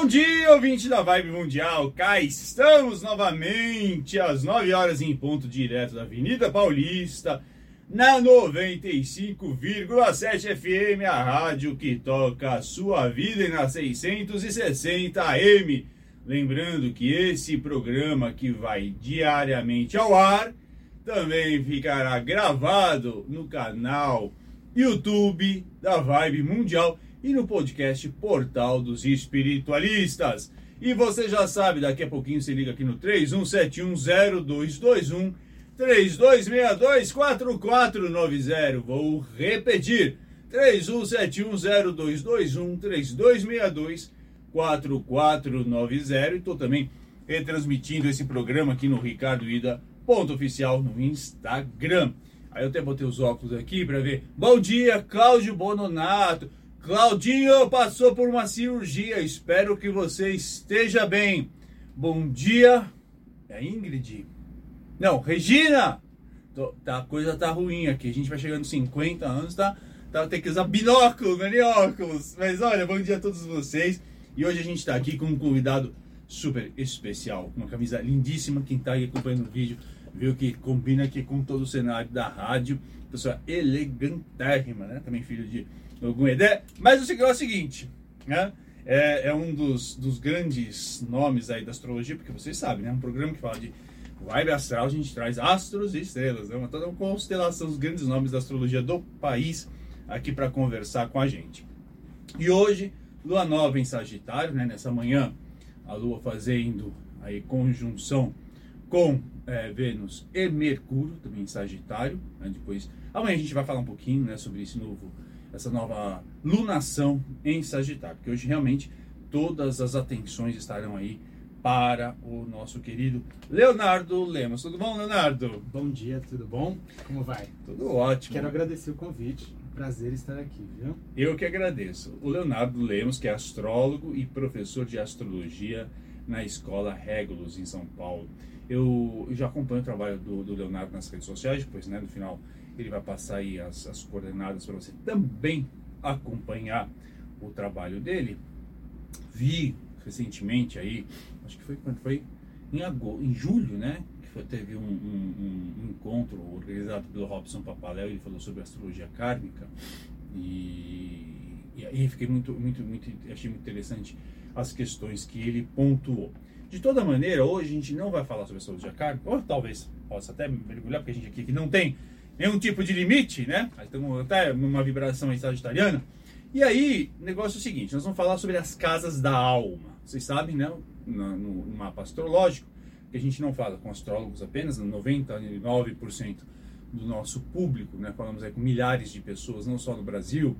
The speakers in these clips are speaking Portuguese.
Bom dia, ouvinte da Vibe Mundial. Cá estamos novamente às 9 horas em ponto direto da Avenida Paulista, na 95,7 FM, a rádio que toca a sua vida e na 660 AM. Lembrando que esse programa que vai diariamente ao ar também ficará gravado no canal YouTube da Vibe Mundial e no podcast Portal dos Espiritualistas. E você já sabe, daqui a pouquinho se liga aqui no 31710221 32624490. Vou repetir. 31710221 3262 4490 e estou também retransmitindo esse programa aqui no Ricardo Ida ponto oficial no Instagram. Aí eu até botei os óculos aqui para ver. Bom dia, Cláudio Bononato. Claudinho passou por uma cirurgia. Espero que você esteja bem. Bom dia. É Ingrid? Não, Regina. Tô, tá, a coisa tá ruim aqui. A gente vai chegando 50 anos, tá? tá tem que usar binóculo, não é óculos. Mas olha, bom dia a todos vocês. E hoje a gente está aqui com um convidado super especial, com uma camisa lindíssima. Quem está aí acompanhando o vídeo viu que combina aqui com todo o cenário da rádio. Pessoa elegantérrima, né? Também filho de alguma ideia. Mas o é o seguinte, né? É, é, um dos, dos grandes nomes aí da astrologia, porque vocês sabem, né? Um programa que fala de vibe astral, a gente traz astros e estrelas, né? Uma, toda uma constelação dos grandes nomes da astrologia do país aqui para conversar com a gente. E hoje, lua nova em Sagitário, né? Nessa manhã, a lua fazendo aí conjunção com é, Vênus e Mercúrio, também em Sagitário. Né? Depois, amanhã a gente vai falar um pouquinho né, sobre esse novo essa nova lunação em Sagitário, porque hoje realmente todas as atenções estarão aí para o nosso querido Leonardo Lemos. Tudo bom, Leonardo? Bom dia, tudo bom? Como vai? Tudo ótimo. Quero agradecer o convite. Prazer estar aqui, viu? Eu que agradeço. O Leonardo Lemos, que é astrólogo e professor de astrologia na Escola Regulus, em São Paulo. Eu já acompanho o trabalho do, do Leonardo nas redes sociais, depois, né, no final ele vai passar aí as, as coordenadas para você também acompanhar o trabalho dele. Vi recentemente aí, acho que foi quando foi em, agosto, em julho, né? Que foi, teve um, um, um, encontro organizado pelo Robson Papaléu, ele falou sobre astrologia kármica e, e aí fiquei muito, muito, muito, achei muito interessante as questões que ele pontuou. De toda maneira, hoje a gente não vai falar sobre astrologia kármica, ou talvez possa até mergulhar, porque a gente aqui que não tem nenhum tipo de limite, né? Estamos até numa vibração sagitariana. E aí, negócio é o seguinte: nós vamos falar sobre as casas da alma. Vocês sabem, né? No, no mapa astrológico, que a gente não fala com astrólogos apenas, 99% do nosso público, né? Falamos aí com milhares de pessoas, não só no Brasil,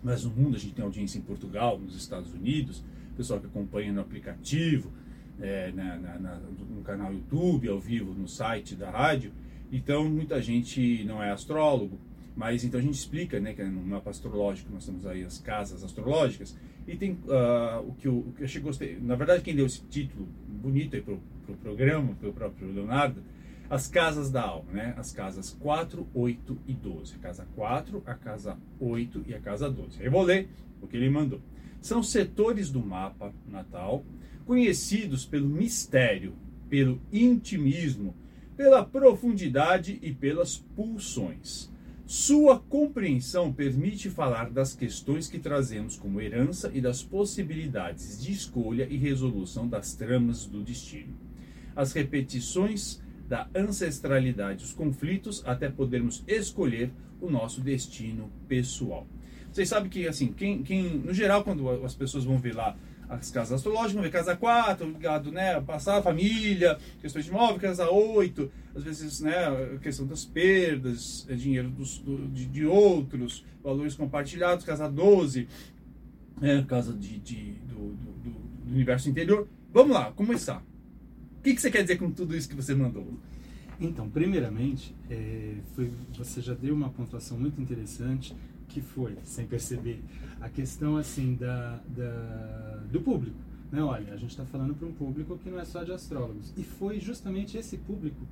mas no mundo. A gente tem audiência em Portugal, nos Estados Unidos, pessoal que acompanha no aplicativo, é, na, na, na, no canal YouTube, ao vivo, no site da rádio. Então, muita gente não é astrólogo, mas então a gente explica, né, que no mapa astrológico nós temos aí as casas astrológicas e tem uh, o, que eu, o que eu achei gostei. Na verdade, quem deu esse título bonito aí pro, pro programa, pelo próprio Leonardo, as casas da alma, né? As casas 4, 8 e 12. A casa 4, a casa 8 e a casa 12. Aí eu vou ler o que ele mandou. São setores do mapa natal conhecidos pelo mistério, pelo intimismo, pela profundidade e pelas pulsões. Sua compreensão permite falar das questões que trazemos como herança e das possibilidades de escolha e resolução das tramas do destino. As repetições da ancestralidade, os conflitos, até podermos escolher o nosso destino pessoal. Vocês sabem que, assim, quem, quem no geral, quando as pessoas vão ver lá as casas astrológicas, casa 4, ligado, né, passar família, questões de imóvel, casa 8, às vezes, né, a questão das perdas, é dinheiro dos, do, de, de, outros, valores compartilhados, casa 12, né, casa de, de do, do, do, universo interior. Vamos lá, começar. O que, que você quer dizer com tudo isso que você mandou? Então, primeiramente, é, foi, você já deu uma pontuação muito interessante que foi, sem perceber, a questão assim da, da do público. Né? Olha, a gente está falando para um público que não é só de astrólogos. E foi justamente esse público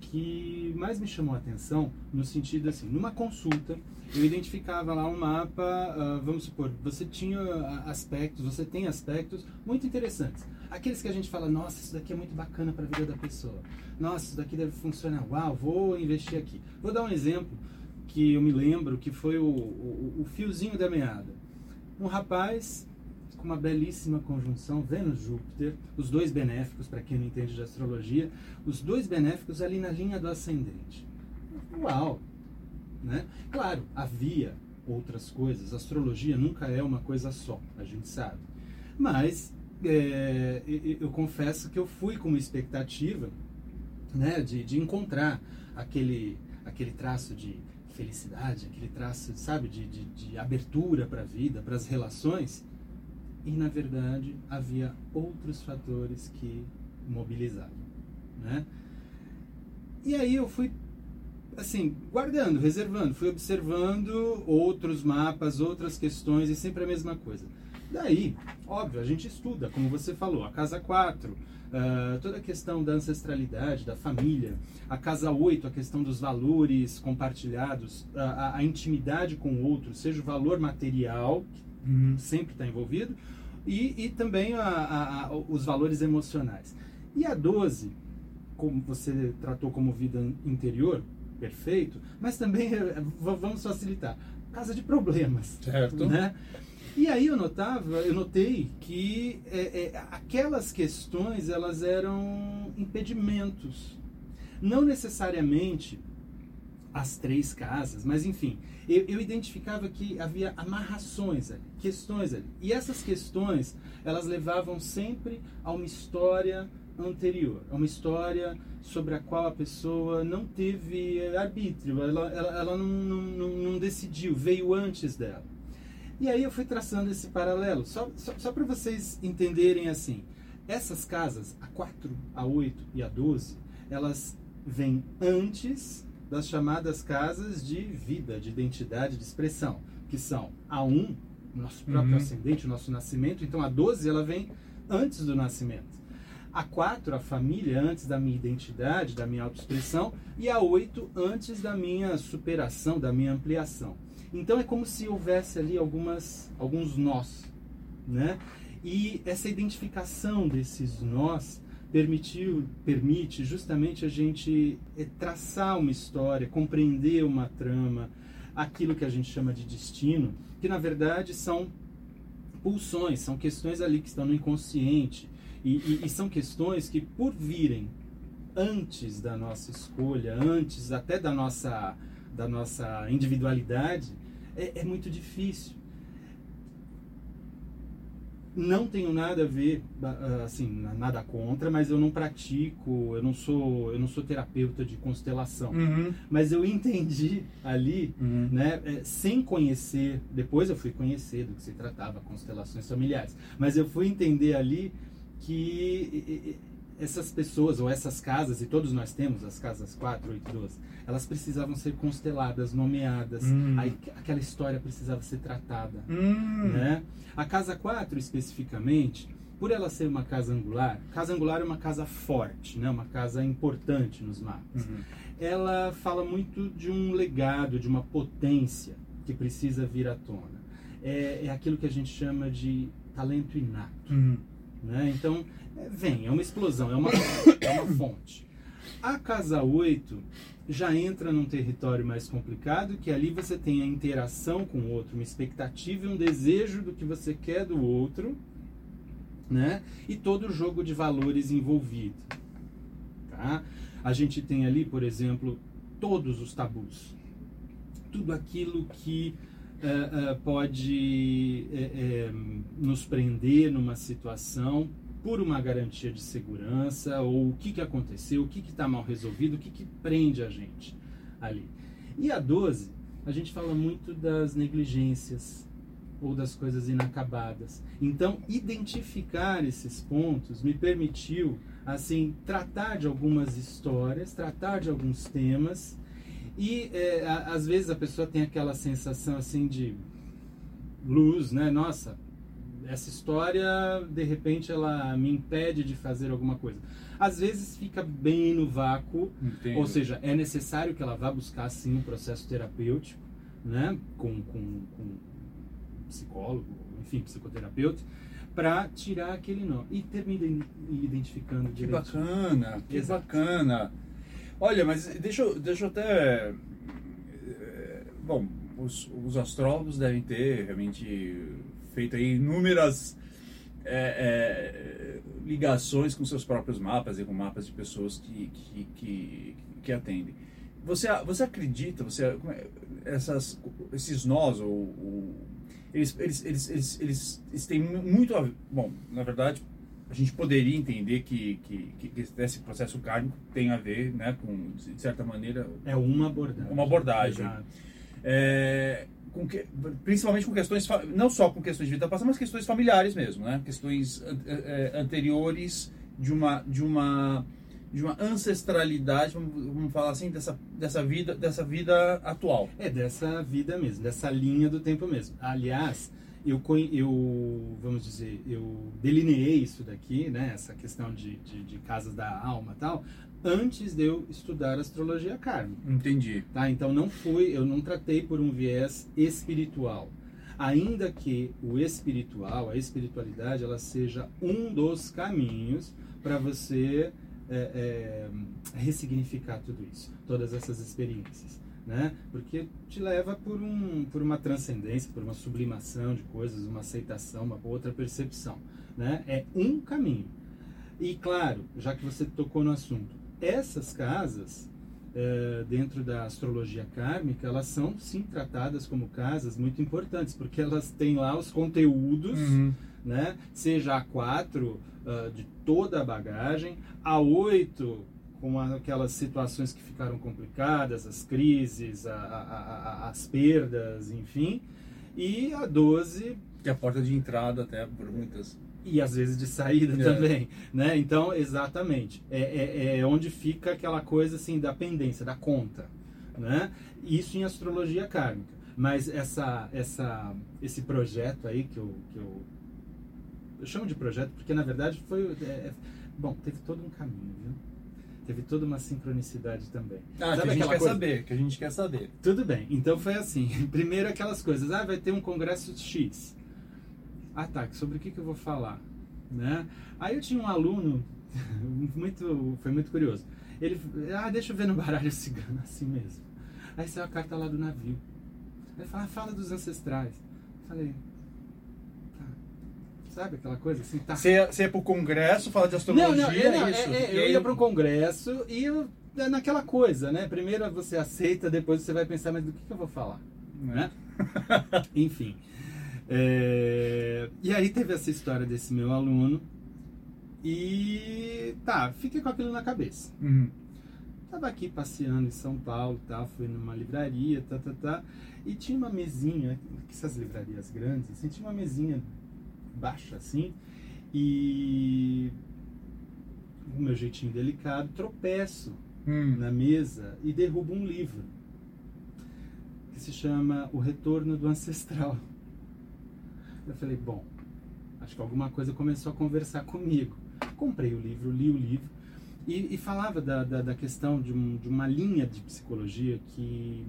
que mais me chamou a atenção no sentido assim, numa consulta eu identificava lá um mapa, uh, vamos supor, você tinha aspectos, você tem aspectos muito interessantes. Aqueles que a gente fala, nossa, isso daqui é muito bacana para a vida da pessoa. Nossa, isso daqui deve funcionar. Uau, vou investir aqui. Vou dar um exemplo que eu me lembro que foi o, o, o fiozinho da meada. Um rapaz com uma belíssima conjunção Vênus-Júpiter, os dois benéficos, para quem não entende de astrologia, os dois benéficos ali na linha do ascendente. Uau! Né? Claro, havia outras coisas, astrologia nunca é uma coisa só, a gente sabe. Mas é, eu confesso que eu fui com uma expectativa né, de, de encontrar aquele, aquele traço de felicidade, aquele traço, sabe, de, de, de abertura para a vida, para as relações. E, na verdade, havia outros fatores que mobilizavam, né? E aí eu fui, assim, guardando, reservando, fui observando outros mapas, outras questões e sempre a mesma coisa. Daí, óbvio, a gente estuda, como você falou, a casa 4, Uh, toda a questão da ancestralidade, da família, a casa 8, a questão dos valores compartilhados, a, a intimidade com o outro, seja o valor material, que uhum. sempre está envolvido, e, e também a, a, os valores emocionais. E a 12, como você tratou como vida interior, perfeito, mas também vamos facilitar, casa de problemas. Certo. Né? E aí eu notava, eu notei que é, é, aquelas questões elas eram impedimentos, não necessariamente as três casas, mas enfim, eu, eu, identificava que havia amarrações ali, questões ali, e essas questões elas levavam sempre a uma história anterior, a uma história sobre a qual a pessoa não teve arbítrio, ela, ela, ela não, não, não decidiu, veio antes dela. E aí eu fui traçando esse paralelo, só, só, só para vocês entenderem assim. Essas casas, a 4, a 8 e a 12, elas vêm antes das chamadas casas de vida, de identidade, de expressão, que são a 1, nosso próprio uhum. ascendente, o nosso nascimento, então a 12 ela vem antes do nascimento. A 4, a família, antes da minha identidade, da minha autoexpressão, e a 8, antes da minha superação, da minha ampliação. Então é como se houvesse ali algumas, alguns nós, né? E essa identificação desses nós permitiu, permite justamente a gente eh, traçar uma história, compreender uma trama, aquilo que a gente chama de destino, que na verdade são pulsões, são questões ali que estão no inconsciente e, e, e são questões que por virem antes da nossa escolha, antes até da nossa da nossa individualidade, é, é muito difícil. Não tenho nada a ver, assim, nada contra, mas eu não pratico, eu não sou, eu não sou terapeuta de constelação. Uhum. Mas eu entendi ali, uhum. né, é, sem conhecer, depois eu fui conhecer do que se tratava constelações familiares, mas eu fui entender ali que essas pessoas ou essas casas, e todos nós temos as casas 4, 8, 12, elas precisavam ser consteladas, nomeadas, hum. aí aquela história precisava ser tratada. Hum. Né? A casa 4, especificamente, por ela ser uma casa angular, casa angular é uma casa forte, né? uma casa importante nos mapas. Uhum. Ela fala muito de um legado, de uma potência que precisa vir à tona. É, é aquilo que a gente chama de talento inato. Uhum. Né? Então, é, vem, é uma explosão, é uma, é uma fonte. A casa 8 já entra num território mais complicado, que ali você tem a interação com o outro, uma expectativa e um desejo do que você quer do outro, né? E todo o jogo de valores envolvido, tá? A gente tem ali, por exemplo, todos os tabus, tudo aquilo que uh, pode uh, nos prender numa situação por uma garantia de segurança, ou o que, que aconteceu, o que está mal resolvido, o que, que prende a gente ali. E a 12, a gente fala muito das negligências ou das coisas inacabadas. Então, identificar esses pontos me permitiu, assim, tratar de algumas histórias, tratar de alguns temas e é, às vezes a pessoa tem aquela sensação assim de luz, né? Nossa, essa história, de repente, ela me impede de fazer alguma coisa. Às vezes fica bem no vácuo, Entendo. ou seja, é necessário que ela vá buscar, sim, um processo terapêutico, né? Com, com, com psicólogo, enfim, psicoterapeuta, para tirar aquele nó. E termina identificando Que bacana, que Exato. bacana. Olha, mas deixa eu, deixa eu até. eh, Bom, os, os astrólogos devem ter realmente feito aí inúmeras eh, eh, ligações com seus próprios mapas e com mapas de pessoas que, que, que, que atendem. Você, você acredita, você, é- essas, esses nós, ou, ou- eles, eles, eles, eles, eles, eles têm muito a ver. Bom, na verdade, a gente poderia entender que, que, que esse processo kármico tem a ver, né, com, de certa maneira, É uma abordagem. Uma abordagem. É, com que, principalmente com questões, não só com questões de vida passada, mas questões familiares mesmo, né? Questões eh, anteriores de uma, de uma, de uma ancestralidade, vamos falar assim, dessa, dessa vida, dessa vida atual. É dessa vida mesmo, dessa linha do tempo mesmo. Aliás, eu, eu vamos dizer, eu delineei isso daqui, né, essa questão de, de, de casas da alma e tal, antes de eu estudar astrologia kármica. Entendi. Tá? Então não fui, eu não tratei por um viés espiritual. Ainda que o espiritual, a espiritualidade, ela seja um dos caminhos para você é, é, ressignificar tudo isso, todas essas experiências, né? Porque te leva por, um, por uma transcendência, por uma sublimação de coisas, uma aceitação, uma outra percepção, né? É um caminho. E claro, já que você tocou no assunto, essas casas eh, dentro da astrologia kármica, elas são sim tratadas como casas muito importantes, porque elas têm lá os conteúdos, Uhum. né? Seja a 4 de toda a bagagem, a 8 com aquelas situações que ficaram complicadas, as crises, a- a- a- as perdas, enfim, e a 12 Que é a porta de entrada até por muitas. e às vezes de saída É. também, né? Então, exatamente, é, é, é onde fica aquela coisa assim da pendência, da conta, né? Isso em astrologia kármica. Mas essa, essa, esse projeto aí que eu, que eu, eu chamo de projeto porque na verdade foi, é, é- bom, teve todo um caminho, viu? Teve toda uma sincronicidade também. Ah, que Sabe a gente quer coisa? saber, que a gente quer saber. Tudo bem. Então foi assim. Primeiro aquelas coisas. Ah, vai ter um congresso X. Ah, tá. Sobre o que, que eu vou falar? Né? Aí eu tinha um aluno, muito, foi muito curioso. Ele, ah, deixa eu ver no baralho cigano, assim mesmo. Aí saiu a carta lá do navio. Aí ele fala, ah, fala dos ancestrais. Eu falei. Sabe aquela coisa assim? Tá. Você ia, você ia pro congresso, falar de astrologia, Não, não, é, não, é isso? é- é, eu aí- ia para um congresso e eu, é naquela coisa, né? Primeiro você aceita, depois você vai pensar, mas do que, que eu vou falar? Né? Enfim. É, E aí teve essa história desse meu aluno e tá, fiquei com aquilo na cabeça. Uhum. Tava aqui passeando em São Paulo, tá, fui numa livraria, tá, tá, tá, e tinha uma mesinha, essas livrarias grandes, assim, tinha uma mesinha baixa assim, e o meu jeitinho delicado, tropeço Hum. na mesa e derrubo um livro que se chama O Retorno do Ancestral. Eu falei, bom, acho que alguma coisa começou a conversar comigo. Comprei o livro, li o livro e, e falava da, da, da questão de, um- de uma linha de psicologia que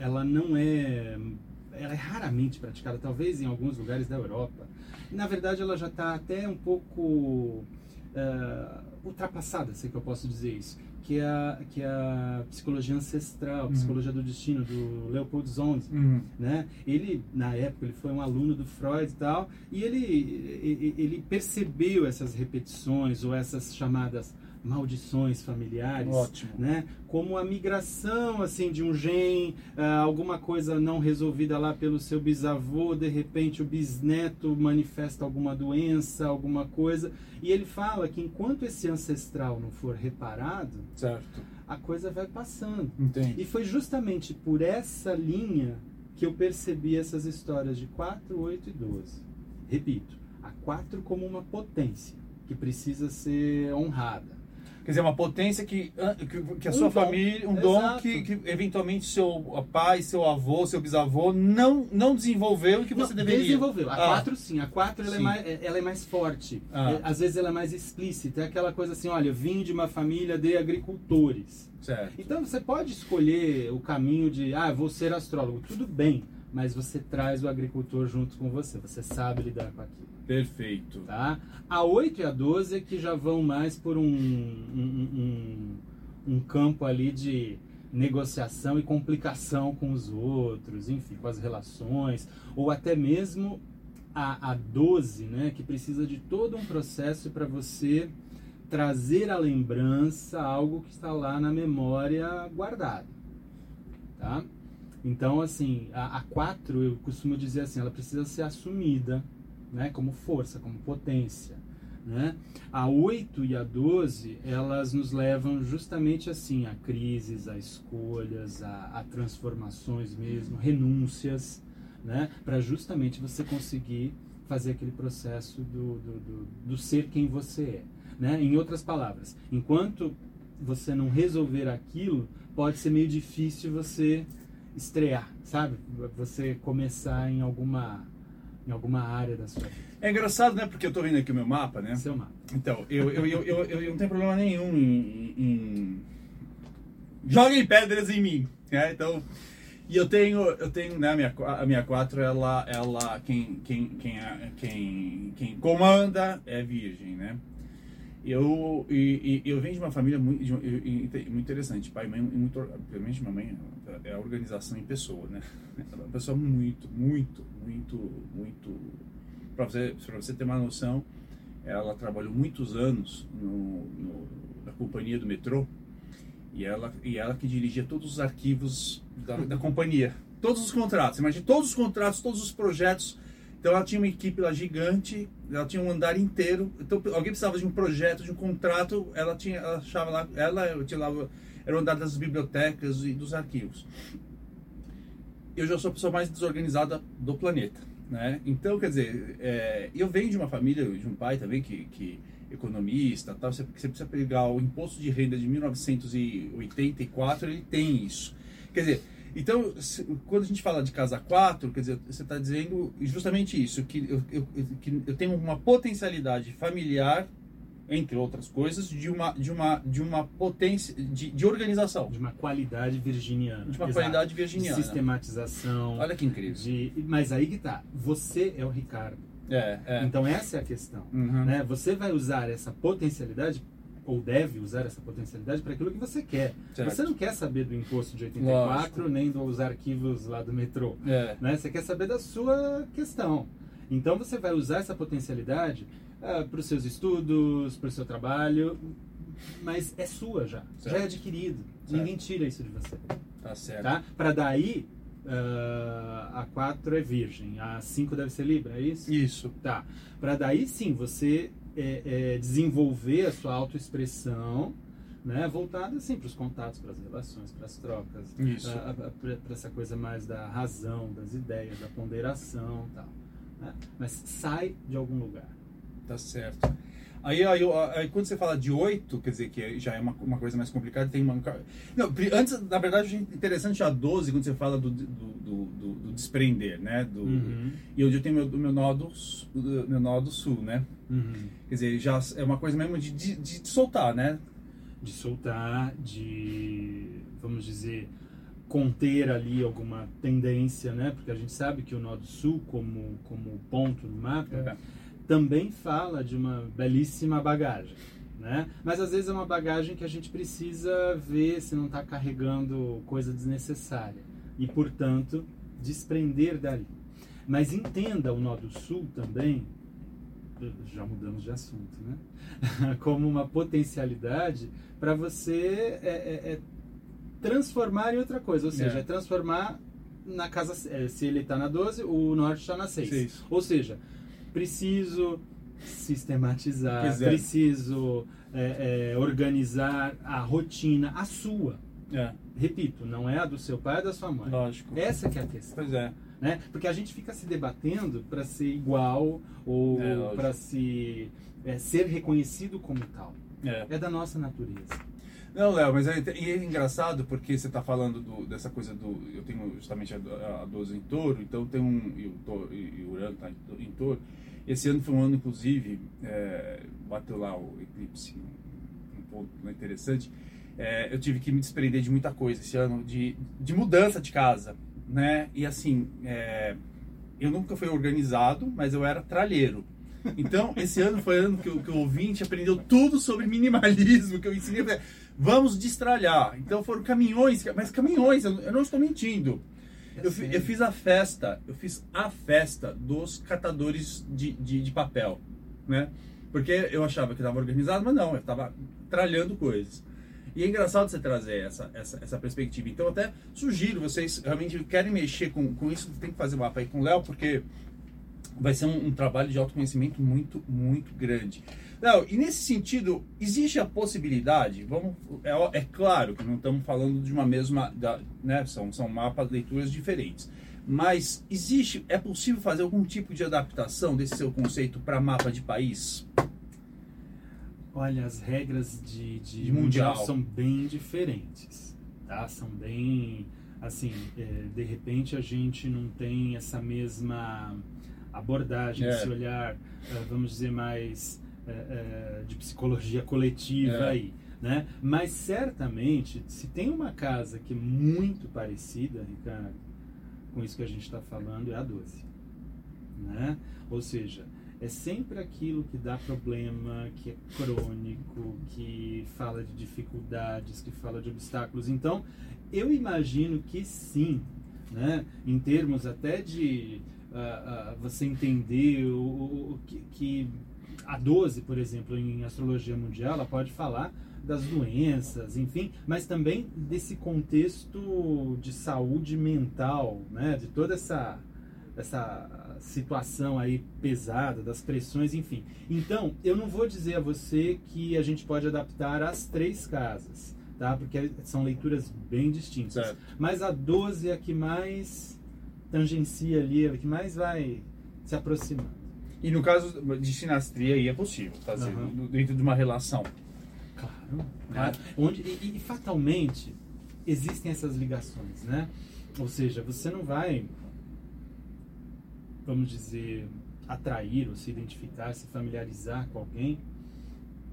ela não é ela é raramente praticada, talvez em alguns lugares da Europa. Na verdade, ela já está até um pouco eh, ultrapassada, se é que eu posso dizer isso, que é a, que é a psicologia ancestral, a Uhum. psicologia do destino, do Leopold Zonzi Uhum. né? Ele na época ele foi um aluno do Freud e tal, e ele ele percebeu essas repetições ou essas chamadas maldições familiares, Ótimo. né? Como a migração assim de um gene, ah, alguma coisa não resolvida lá pelo seu bisavô, de repente o bisneto manifesta alguma doença, alguma coisa, e ele fala que enquanto esse ancestral não for reparado, Certo. a coisa vai passando. Entendi. E foi justamente por essa linha que eu percebi essas histórias de 4, 8 e 12. Repito, a 4 como uma potência que precisa ser honrada. Quer dizer, uma potência que, que, que a sua Um dom. família, um dom Exato. que, que eventualmente seu pai, seu avô, seu bisavô não, não desenvolveu e que você Não, deveria. Desenvolveu. A Ah, 4 sim, a 4 ela é, mais, é- ela é mais forte. Ah. É, às vezes ela é mais explícita. É aquela coisa assim, olha, eu vim de uma família de agricultores. Certo. Então você pode escolher o caminho de, ah, vou ser astrólogo. Tudo bem, mas você traz o agricultor junto com você. Você sabe lidar com aquilo. Perfeito. Tá? A 8 e a 12 é que já vão mais por um, um, um, um campo ali de negociação e complicação com os outros, enfim, com as relações, ou até mesmo a, a 12, né, que precisa de todo um processo para você trazer à lembrança algo que está lá na memória guardado, tá? Então, assim, a, a 4, eu costumo dizer assim, ela precisa ser assumida, né, como força, como potência, né? A 8 e a 12, elas nos levam justamente assim a crises, a escolhas, a, a transformações mesmo, renúncias, né? Para justamente você conseguir fazer aquele processo do, do, do, do ser quem você é, né? Em outras palavras, enquanto você não resolver aquilo, pode ser meio difícil você estrear, sabe? Você começar em alguma em alguma área da sua vida. É engraçado, né? Porque eu tô vendo aqui o meu mapa, né? Seu mapa. Então, eu, eu, eu, eu, eu não tenho problema nenhum em. em... Joguem pedras em mim. Né? Então. E eu tenho, eu tenho, né, a minha, a minha 4, ela, ela quem, quem, quem, a- quem, quem comanda é virgem, né? Eu, e, e- eu venho de uma família muito, de muito interessante. Pai e mãe, muito, obviamente, minha mãe é a organização em pessoa, né? É uma pessoa muito, muito, muito, muito. Para você, pra você ter uma noção, ela trabalhou muitos anos no, no- na companhia do metrô e ela, e ela que dirigia todos os arquivos da, da companhia. Todos os contratos, imagina, todos os contratos, todos os projetos. Então ela tinha uma equipe lá gigante, ela tinha um andar inteiro. Então alguém precisava de um projeto, de um contrato, ela tinha, ela achava lá, ela lá, era o andar das bibliotecas e dos arquivos. Eu já sou a pessoa mais desorganizada do planeta, né? Então, quer dizer, é, eu venho de uma família, de um pai também que, que economista, tal, você, você precisa pegar o imposto de renda de 1984, ele tem isso. Quer dizer, então, se- quando a gente fala de casa 4, quer dizer, você está dizendo justamente isso, que eu, eu, que eu tenho uma potencialidade familiar, entre outras coisas, de uma, de uma, de uma potência, de, de organização, De uma qualidade virginiana. de uma Exato. qualidade virginiana. De sistematização. Olha que incrível. de... Mas aí que tá. Você é o Ricardo. É, é. Então essa é a questão. Uhum. Né? Você vai usar essa potencialidade, ou deve usar essa potencialidade para aquilo que você quer. Certo. Você não quer saber do imposto de 84, nem dos arquivos lá do metrô. É. né? Você quer saber da sua questão. Então você vai usar essa potencialidade para os seus estudos, para o seu trabalho, mas é sua já, já Certo. é adquirido. Certo. Ninguém tira isso de você, Tá certo. tá? Para daí ah, a 4 é virgem, a 5 deve ser libra, é isso? Isso. Tá. Para daí sim você é, é, desenvolver a sua autoexpressão, né, voltada assim para os contatos, para as relações, para as trocas, para essa coisa mais da razão, das ideias, da ponderação, tal. Né? Mas sai de algum lugar. Tá certo. Aí, aí, aí quando você fala de oito, quer dizer que já é uma, uma coisa mais complicada, tem uma. Não, antes, na verdade, achei interessante a 12, quando você fala do, do, do, do- do desprender, né? Do, Uhum. E onde eu tenho meu, meu, nó do, meu nó do sul, né? Uhum. Quer dizer, já é uma coisa mesmo de, de, de soltar, né? De soltar, de, vamos dizer, conter ali alguma tendência, né? Porque a gente sabe que o nó do sul, como, como ponto no mapa, É. também fala de uma belíssima bagagem, né? Mas às vezes é uma bagagem que a gente precisa ver se não está carregando coisa desnecessária e, portanto, desprender dali. Mas entenda o nó do sul também, já mudamos de assunto, né? Como uma potencialidade para você é, é, é transformar em outra coisa, ou seja, É. é transformar na casa, é, se ele está na 12, o norte está na 6. Seis. Ou seja, preciso sistematizar, é. preciso é, é, organizar a rotina, a sua. É, Repito, não é a do seu pai, é da sua mãe. lógico. Essa que é a questão. Pois é. Né? Porque a gente fica se debatendo para ser igual ou É, para se ser reconhecido como tal. É, é da nossa natureza. Não, Léo, mas é, é, engraçado porque você está falando do, dessa coisa do. Eu tenho justamente a, a 12 em touro, então tem um. E o, touro, e o Urano está em, touro. Esse ano foi um ano, inclusive, é, bateu lá o eclipse, um, ponto interessante. É, eu tive que me desprender de muita coisa esse ano, de, de mudança de casa, né? E assim, é, eu nunca fui organizado, mas eu era tralheiro. Então, esse ano foi ano que que o ouvinte aprendeu tudo sobre minimalismo, que eu ensinei. Vamos destralhar. Então foram caminhões, mas caminhões, eu, não estou mentindo. Eu, eu, fiz a festa, eu fiz a festa dos catadores de, de, de papel, né? Porque eu achava que estava organizado, mas não, eu estava tralhando coisas. E é engraçado você trazer essa, essa, essa perspectiva. Então, até sugiro, vocês realmente querem mexer com, com isso, tem que fazer um mapa aí com o Léo, porque vai ser um, um, trabalho de autoconhecimento muito, muito grande. E nesse sentido, existe a possibilidade, vamos, é, é claro que não estamos falando de uma mesma, da, né, são, são mapas, leituras diferentes, mas existe, é possível fazer algum tipo de adaptação desse seu conceito para mapa de país? Olha, as regras de, de, de mundial. mundial. são bem diferentes, tá? São bem, assim, é, de repente a gente não tem essa mesma abordagem, é. esse olhar, é, vamos dizer, mais é, é, de psicologia coletiva é. aí, né? Mas certamente, se tem uma casa que é muito parecida, Ricardo, com isso que a gente está falando, é a 12, né? Ou seja, é sempre aquilo que dá problema, que é crônico, que fala de dificuldades, que fala de obstáculos. Então, eu imagino que sim, né? em termos até de uh, uh, você entender o, o, que, que a 12, por exemplo, em astrologia mundial, ela pode falar das doenças, enfim, mas também desse contexto de saúde mental, né? de toda essa essa situação aí pesada, das pressões, enfim. Então, eu não vou dizer a você que a gente pode adaptar as três casas, tá? Porque são leituras bem distintas. Certo. Mas a 12 é a que mais tangencia ali, é a que mais vai se aproximando. E no caso de sinastria aí é possível fazer uhum. dentro de uma relação. Claro. Né? Onde, e, e fatalmente existem essas ligações, né? Ou seja, você não vai vamos dizer, atrair ou se identificar, se familiarizar com alguém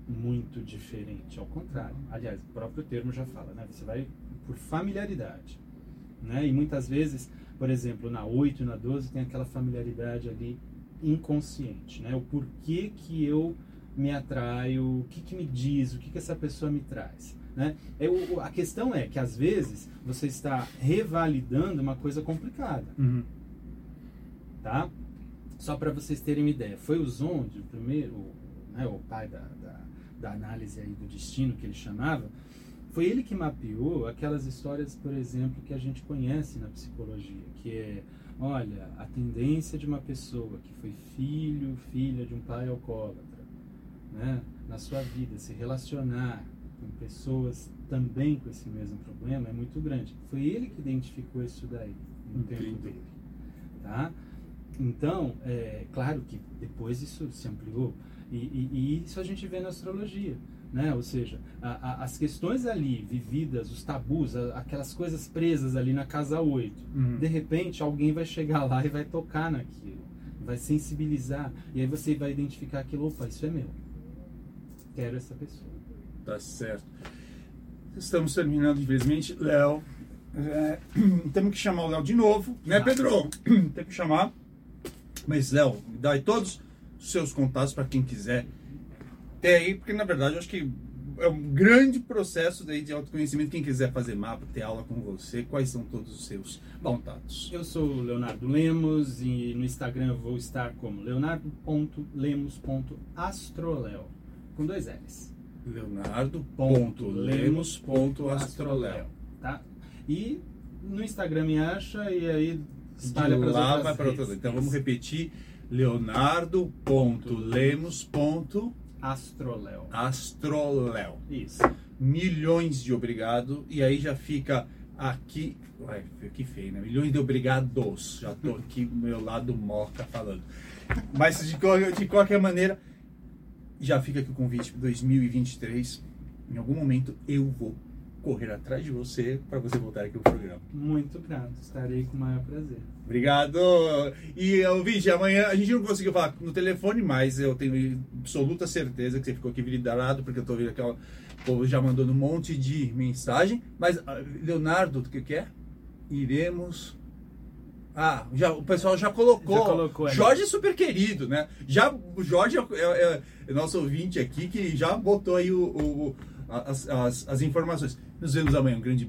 muito diferente. Ao contrário. Aliás, o próprio termo já fala, né? Você vai por familiaridade. Né? E muitas vezes, por exemplo, na 8 e na 12 tem aquela familiaridade ali inconsciente, né? O porquê que eu me atraio, o que, que me diz, o que, que essa pessoa me traz. Né? Eu, a questão é que às vezes você está revalidando uma coisa complicada. Uhum tá? Só para vocês terem uma ideia, foi o Zonde, o primeiro, né, o pai da, da, da análise aí do destino que ele chamava, foi ele que mapeou aquelas histórias, por exemplo, que a gente conhece na psicologia, que é, olha, a tendência de uma pessoa que foi filho, filha de um pai alcoólatra, né, na sua vida, se relacionar com pessoas também com esse mesmo problema é muito grande. Foi ele que identificou isso daí no Entendi. tempo dele, tá? Então, é claro que depois isso se ampliou. E, e, e isso a gente vê na astrologia. Né? Ou seja, a, a, as questões ali vividas, os tabus, a, aquelas coisas presas ali na casa 8, uhum. de repente alguém vai chegar lá e vai tocar naquilo, vai sensibilizar, e aí você vai identificar aquilo, opa, isso é meu. Quero essa pessoa. Tá certo. Estamos terminando, infelizmente. Léo, é, temos que chamar o Léo de novo, né, Pedro? Tem que chamar. Mas, Léo, dá aí todos os seus contatos para quem quiser ter aí, porque na verdade eu acho que é um grande processo daí de autoconhecimento. Quem quiser fazer mapa, ter aula com você, quais são todos os seus Bom, contatos? Eu sou o Leonardo Lemos e no Instagram eu vou estar como leonardo.lemos.astroleo, com dois L's. leonardo.lemos.astroleo. Tá? E no Instagram me acha e aí espalha de lá vai para outras. Então vamos repetir: leonardo.lemos.astroleo. Astroleo. Isso. Milhões de obrigado. E aí já fica aqui. Ué, que feio, né? Milhões de obrigados. Já tô aqui do meu lado moca falando. Mas de qualquer, de qualquer maneira, já fica aqui o convite para 2023. Em algum momento eu vou correr atrás de você para você voltar aqui ao programa. Muito grato, estarei com o maior prazer. Obrigado! E ouvinte, amanhã a gente não conseguiu falar no telefone, mas eu tenho absoluta certeza que você ficou aqui vidrado, porque eu tô vendo que o povo já mandou um monte de mensagem. Mas, ah, Leonardo, o que, que é? Iremos. Ah, já, o pessoal já colocou. Já colocou ali. Jorge é super querido, né? Já, o Jorge é, é- é nosso ouvinte aqui que já botou aí o- o- as, as, as informações. Nos vemos amanhã. Um grande